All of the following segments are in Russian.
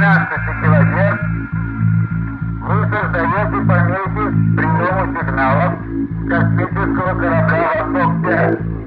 12 человек вы создаете помехи приему сигналов космического корабля «Восток-5».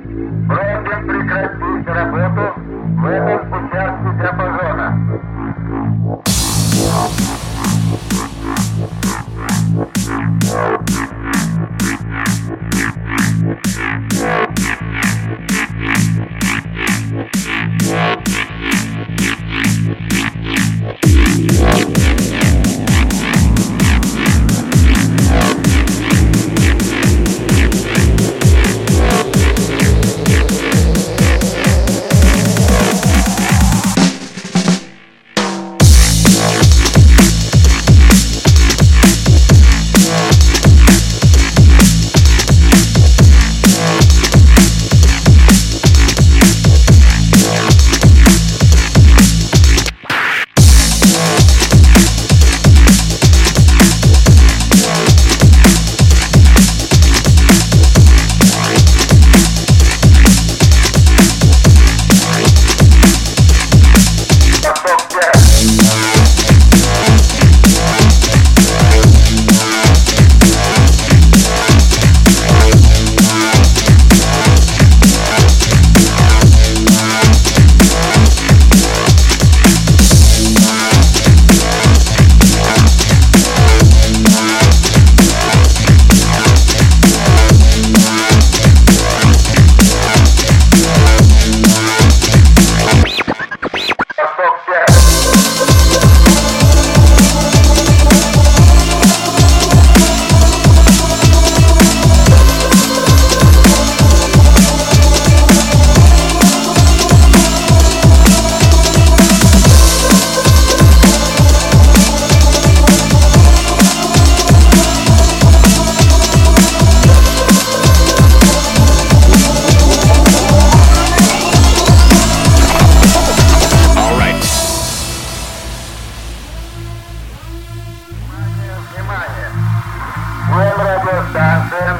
Всем радиостанциям,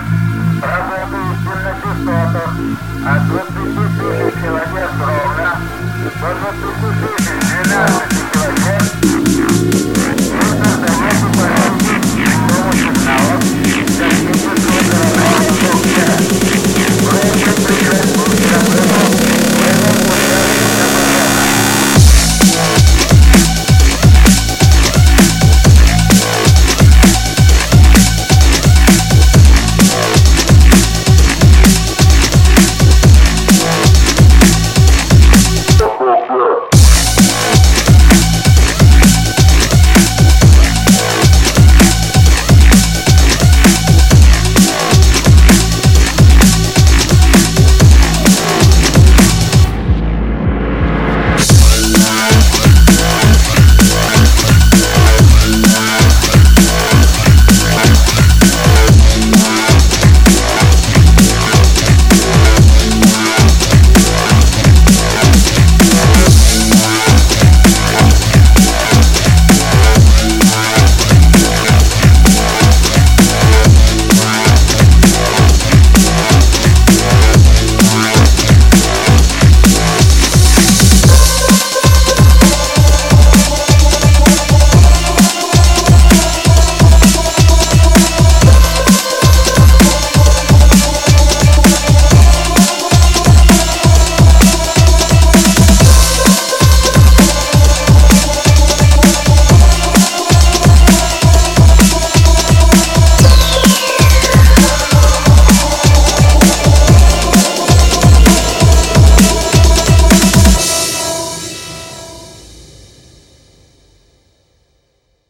работающим на частотах от 20 тысяч килогерц ровно до 20 тысяч 12 килогерц